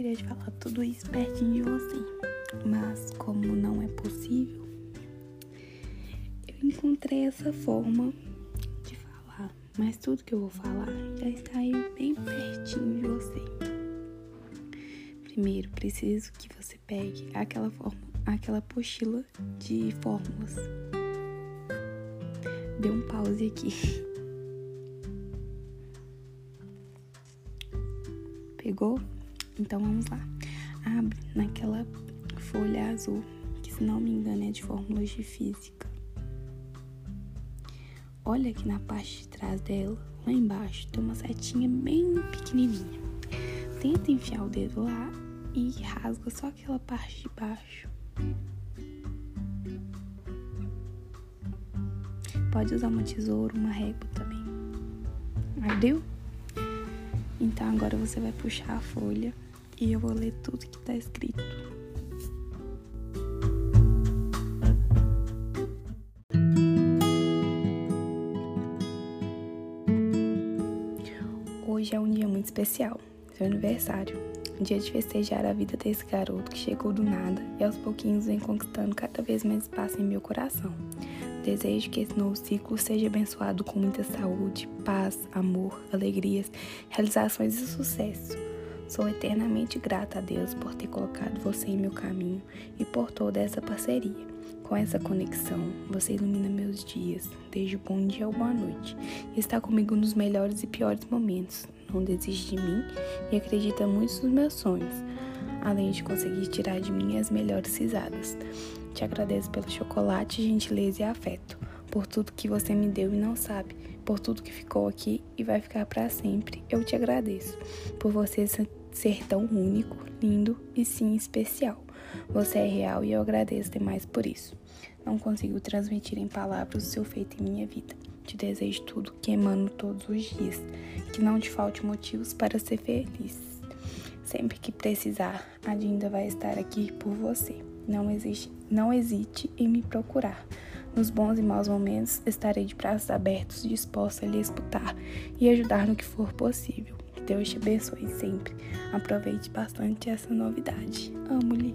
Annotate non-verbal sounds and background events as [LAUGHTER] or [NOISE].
gostaria de falar tudo isso pertinho de você, mas como não é possível, eu encontrei essa forma de falar. Mas tudo que eu vou falar já está aí bem pertinho de você. Primeiro, preciso que você pegue aquela forma, aquela apostila de fórmulas. Dê um pause aqui. [LAUGHS] Pegou? Então vamos lá. Abre naquela folha azul, que se não me engano é de fórmulas de física. Olha aqui na parte de trás dela, lá embaixo, tem uma setinha bem pequenininha. Tenta enfiar o dedo lá e rasga só aquela parte de baixo. Pode usar uma tesoura, uma régua também. Ardeu? Então agora você vai puxar a folha e eu vou ler tudo que está escrito. Hoje é um dia muito especial, seu aniversário. Um dia de festejar a vida desse garoto que chegou do nada e aos pouquinhos vem conquistando cada vez mais espaço em meu coração. Desejo que esse novo ciclo seja abençoado com muita saúde, paz, amor, alegrias, realizações e sucesso. Sou eternamente grata a Deus por ter colocado você em meu caminho e por toda essa parceria. Com essa conexão, você ilumina meus dias, desde o bom dia ao boa noite, e está comigo nos melhores e piores momentos. Não desiste de mim e acredita muito nos meus sonhos, além de conseguir tirar de mim as melhores risadas. Te agradeço pelo chocolate, gentileza e afeto, por tudo que você me deu e não sabe, por tudo que ficou aqui e vai ficar para sempre. Eu te agradeço por você ser tão único, lindo e sim especial. Você é real e eu agradeço demais por isso. Não consigo transmitir em palavras o seu feito em minha vida. Te desejo tudo que emano todos os dias, que não te falte motivos para ser feliz. Sempre que precisar, a Dinda vai estar aqui por você. Não, existe, não hesite em me procurar. Nos bons e maus momentos, estarei de braços abertos, disposta a lhe escutar e ajudar no que for possível. Deus te abençoe sempre. Aproveite bastante essa novidade. Amo-lhe.